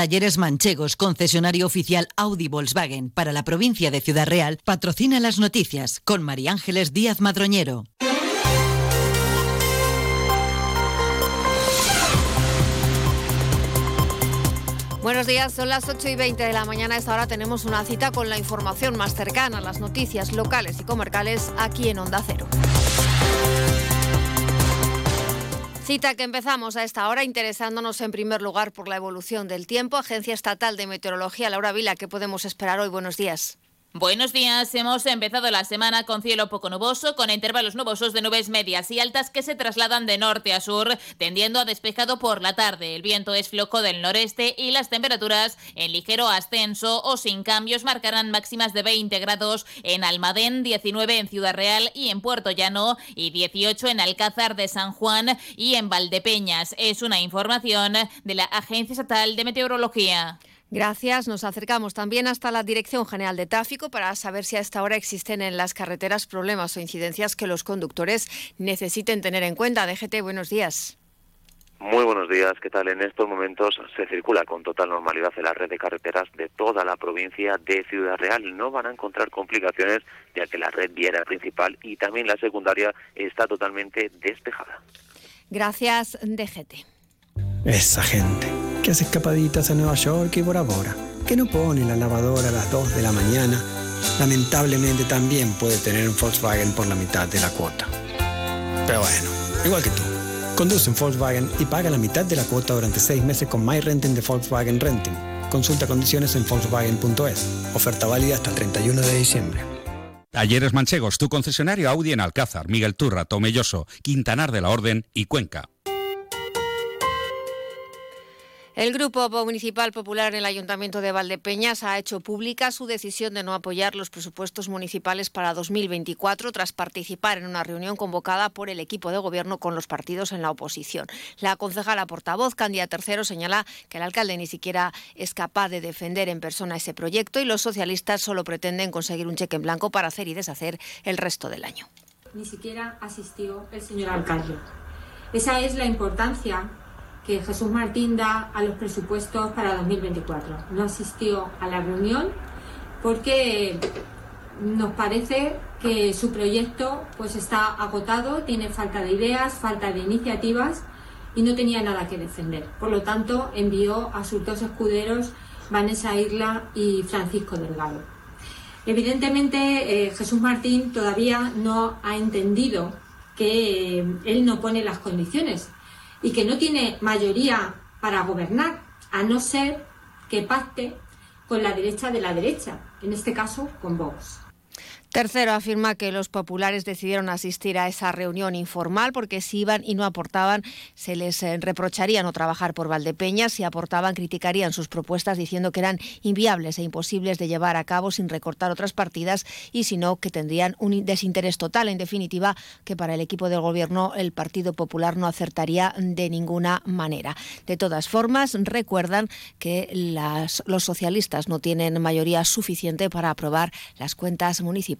Talleres Manchegos, concesionario oficial Audi Volkswagen para la provincia de Ciudad Real, patrocina las noticias con María Ángeles Díaz Madroñero. Buenos días, son las 8 y 20 de la mañana. Esta hora tenemos una cita con la información más cercana, las noticias locales y comarcales aquí en Onda Cero. Cita que empezamos a esta hora interesándonos en primer lugar por la evolución del tiempo. Agencia Estatal de Meteorología, Laura Vila, ¿qué podemos esperar hoy? Buenos días. Buenos días, hemos empezado la semana con cielo poco nuboso, con intervalos nubosos de nubes medias y altas que se trasladan de norte a sur, tendiendo a despejado por la tarde. El viento es flojo del noreste y las temperaturas en ligero ascenso o sin cambios marcarán máximas de 20 grados en Almadén, 19 en Ciudad Real y en Puerto Llano y 18 en Alcázar de San Juan y en Valdepeñas. Es una información de la Agencia Estatal de Meteorología. Gracias. Nos acercamos también hasta la Dirección General de Tráfico para saber si a esta hora existen en las carreteras problemas o incidencias que los conductores necesiten tener en cuenta. DGT, buenos días. Muy buenos días, ¿qué tal? En estos momentos se circula con total normalidad en la red de carreteras de toda la provincia de Ciudad Real. No van a encontrar complicaciones ya que la red viera principal y también la secundaria está totalmente despejada. Gracias, DGT. Esa gente que hace escapaditas a Nueva York y Bora Bora, que no pone la lavadora a las 2 de la mañana, lamentablemente también puede tener un Volkswagen por la mitad de la cuota. Pero bueno, igual que tú. Conduce un Volkswagen y paga la mitad de la cuota durante seis meses con My Renting de Volkswagen Renting. Consulta condiciones en Volkswagen.es. Oferta válida hasta el 31 de diciembre. Talleres Manchegos, tu concesionario Audi en Alcázar, Miguel Turra, Tomelloso, Quintanar de la Orden y Cuenca. El Grupo Municipal Popular en el Ayuntamiento de Valdepeñas ha hecho pública su decisión de no apoyar los presupuestos municipales para 2024 tras participar en una reunión convocada por el equipo de gobierno con los partidos en la oposición. La concejala portavoz, Candia Tercero, señala que el alcalde ni siquiera es capaz de defender en persona ese proyecto y los socialistas solo pretenden conseguir un cheque en blanco para hacer y deshacer el resto del año. Ni siquiera asistió el señor alcalde. Esa es la importancia que Jesús Martín da a los presupuestos para 2024. No asistió a la reunión porque nos parece que su proyecto pues está agotado, tiene falta de ideas, falta de iniciativas y no tenía nada que defender. Por lo tanto, envió a sus dos escuderos, Vanessa Irla y Francisco Delgado. Evidentemente, eh, Jesús Martín todavía no ha entendido que eh, él no pone las condiciones y que no tiene mayoría para gobernar, a no ser que pacte con la derecha de la derecha, en este caso con Vox. Tercero, afirma que los populares decidieron asistir a esa reunión informal porque si iban y no aportaban, se les eh, reprocharía no trabajar por Valdepeñas. Si aportaban, criticarían sus propuestas diciendo que eran inviables e imposibles de llevar a cabo sin recortar otras partidas y si no, que tendrían un desinterés total. En definitiva, que para el equipo del Gobierno el Partido Popular no acertaría de ninguna manera. De todas formas, recuerdan que los socialistas no tienen mayoría suficiente para aprobar las cuentas municipales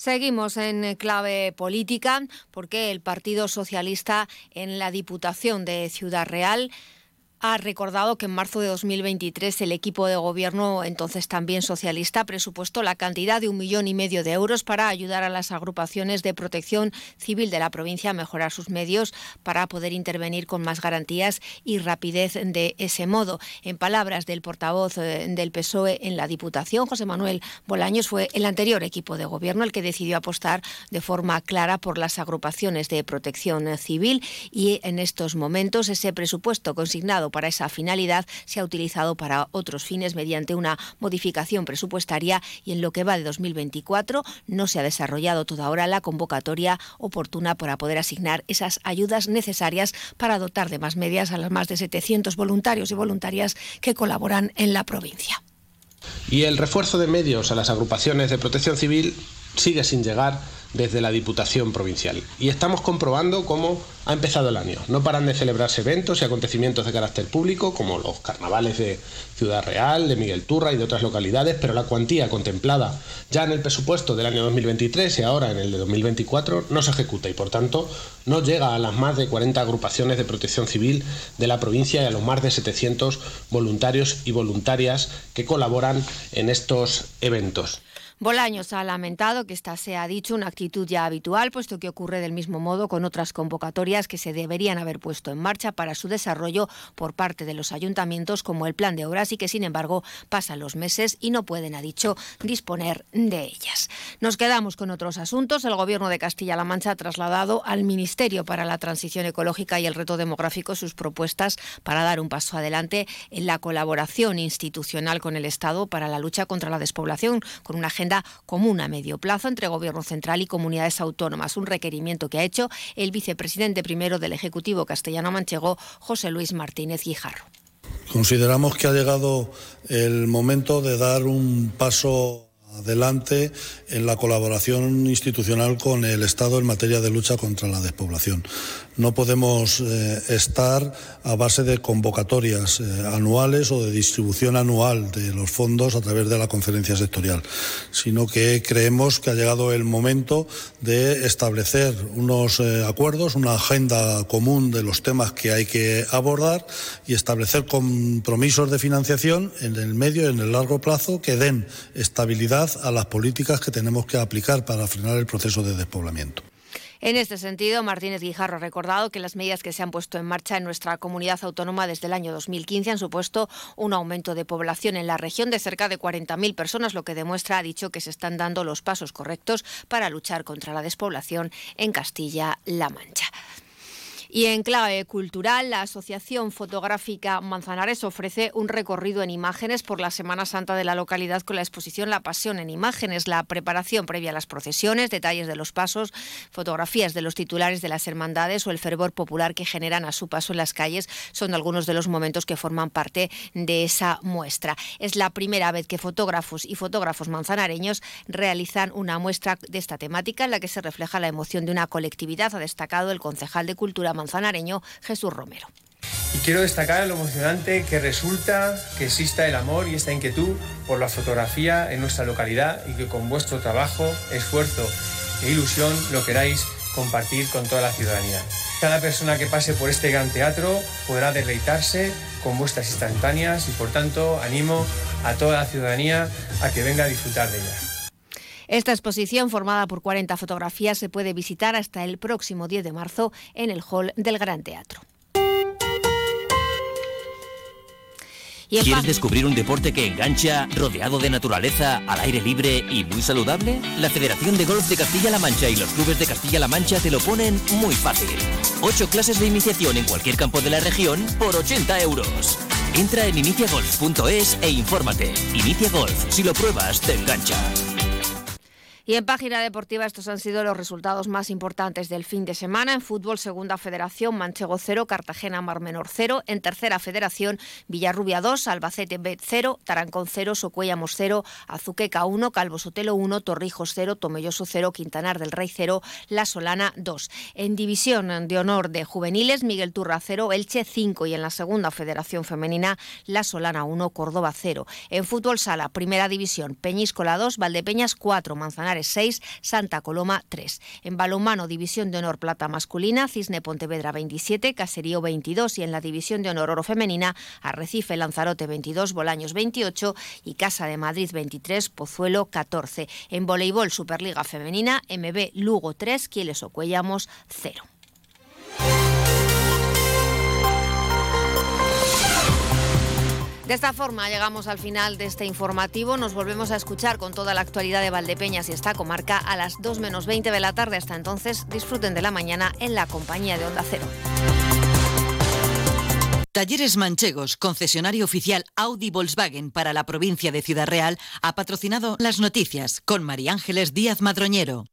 Seguimos en clave política porque el Partido Socialista en la Diputación de Ciudad Real ha recordado que en marzo de 2023 el equipo de gobierno, entonces también socialista, presupuestó la cantidad de un millón y medio de euros para ayudar a las agrupaciones de protección civil de la provincia a mejorar sus medios para poder intervenir con más garantías y rapidez de ese modo. En palabras del portavoz eh, del PSOE en la Diputación, José Manuel Bolaños, fue el anterior equipo de gobierno el que decidió apostar de forma clara por las agrupaciones de protección civil y en estos momentos ese presupuesto consignado para esa finalidad se ha utilizado para otros fines mediante una modificación presupuestaria y en lo que va de 2024 no se ha desarrollado toda la convocatoria oportuna para poder asignar esas ayudas necesarias para dotar de más medias a las más de 700 voluntarios y voluntarias que colaboran en la provincia. Y el refuerzo de medios a las agrupaciones de protección civil sigue sin llegar desde la Diputación Provincial. Y estamos comprobando cómo ha empezado el año. No paran de celebrarse eventos y acontecimientos de carácter público, como los carnavales de Ciudad Real, de Miguel Turra y de otras localidades, pero la cuantía contemplada ya en el presupuesto del año 2023 y ahora en el de 2024 no se ejecuta y, por tanto, no llega a las más de 40 agrupaciones de protección civil de la provincia y a los más de 700 voluntarios y voluntarias que colaboran en estos eventos. Bolaños ha lamentado que esta sea, dicho, una actitud ya habitual, puesto que ocurre del mismo modo con otras convocatorias que se deberían haber puesto en marcha para su desarrollo por parte de los ayuntamientos, como el plan de obras, y que, sin embargo, pasan los meses y no pueden, ha dicho, disponer de ellas. Nos quedamos con otros asuntos. El Gobierno de Castilla-La Mancha ha trasladado al Ministerio para la Transición Ecológica y el Reto Demográfico sus propuestas para dar un paso adelante en la colaboración institucional con el Estado para la lucha contra la despoblación, con una agenda común a medio plazo entre Gobierno central y comunidades autónomas, un requerimiento que ha hecho el vicepresidente primero del Ejecutivo castellano-manchego, José Luis Martínez Guijarro. Consideramos que ha llegado el momento de dar un paso adelante en la colaboración institucional con el Estado en materia de lucha contra la despoblación. No podemos eh, estar a base de convocatorias eh, anuales o de distribución anual de los fondos a través de la conferencia sectorial, sino que creemos que ha llegado el momento de establecer unos eh, acuerdos, una agenda común de los temas que hay que abordar y establecer compromisos de financiación en el medio y en el largo plazo que den estabilidad a las políticas que tenemos que aplicar para frenar el proceso de despoblamiento. En este sentido, Martínez Guijarro ha recordado que las medidas que se han puesto en marcha en nuestra comunidad autónoma desde el año 2015 han supuesto un aumento de población en la región de cerca de 40.000 personas, lo que demuestra, ha dicho, que se están dando los pasos correctos para luchar contra la despoblación en Castilla-La Mancha. Y en clave cultural, la Asociación Fotográfica Manzanares ofrece un recorrido en imágenes por la Semana Santa de la localidad con la exposición La Pasión en Imágenes, la preparación previa a las procesiones, detalles de los pasos, fotografías de los titulares de las hermandades o el fervor popular que generan a su paso en las calles son algunos de los momentos que forman parte de esa muestra. Es la primera vez que fotógrafos y fotógrafos manzanareños realizan una muestra de esta temática en la que se refleja la emoción de una colectividad, ha destacado el concejal de Cultura manzanareño Jesús Romero. Y quiero destacar lo emocionante que resulta que exista el amor y esta inquietud por la fotografía en nuestra localidad y que con vuestro trabajo, esfuerzo e ilusión lo queráis compartir con toda la ciudadanía. Cada persona que pase por este gran teatro podrá deleitarse con vuestras instantáneas y por tanto animo a toda la ciudadanía a que venga a disfrutar de ella. Esta exposición, formada por 40 fotografías, se puede visitar hasta el próximo 10 de marzo en el hall del Gran Teatro. ¿Quieres descubrir un deporte que engancha, rodeado de naturaleza, al aire libre y muy saludable? La Federación de Golf de Castilla-La Mancha y los clubes de Castilla-La Mancha te lo ponen muy fácil. Ocho clases de iniciación en cualquier campo de la región por 80 euros. Entra en iniciagolf.es e infórmate. Inicia Golf, si lo pruebas, te engancha. Y en página deportiva estos han sido los resultados más importantes del fin de semana. En fútbol, segunda federación, Manchego 0, Cartagena Mar Menor 0. En tercera federación, Villarrubia 2, Albacete B 0, Tarancón 0, Socuellamos 0, Azuqueca 1, Calvo Sotelo 1, Torrijos 0, Tomelloso 0, Quintanar del Rey 0, La Solana 2. En división de honor de juveniles, Miguel Turra 0, Elche 5 y en la segunda federación femenina, La Solana 1, Córdoba 0. En fútbol sala, primera división, Peñíscola 2, Valdepeñas 4, Manzanares 6, Santa Coloma 3. En balonmano, División de Honor Plata masculina, Cisne Pontevedra 27, Caserío 22 y en la División de Honor Oro femenina, Arrecife Lanzarote 22, Bolaños 28 y Casa de Madrid 23, Pozuelo 14. En voleibol Superliga femenina, MB Lugo 3, Quieles Ocuellamos 0. De esta forma llegamos al final de este informativo. Nos volvemos a escuchar con toda la actualidad de Valdepeñas y esta comarca a las 2 menos 20 de la tarde. Hasta entonces, disfruten de la mañana en la compañía de Onda Cero. Talleres Manchegos, concesionario oficial Audi Volkswagen para la provincia de Ciudad Real, ha patrocinado las noticias con María Ángeles Díaz Madroñero.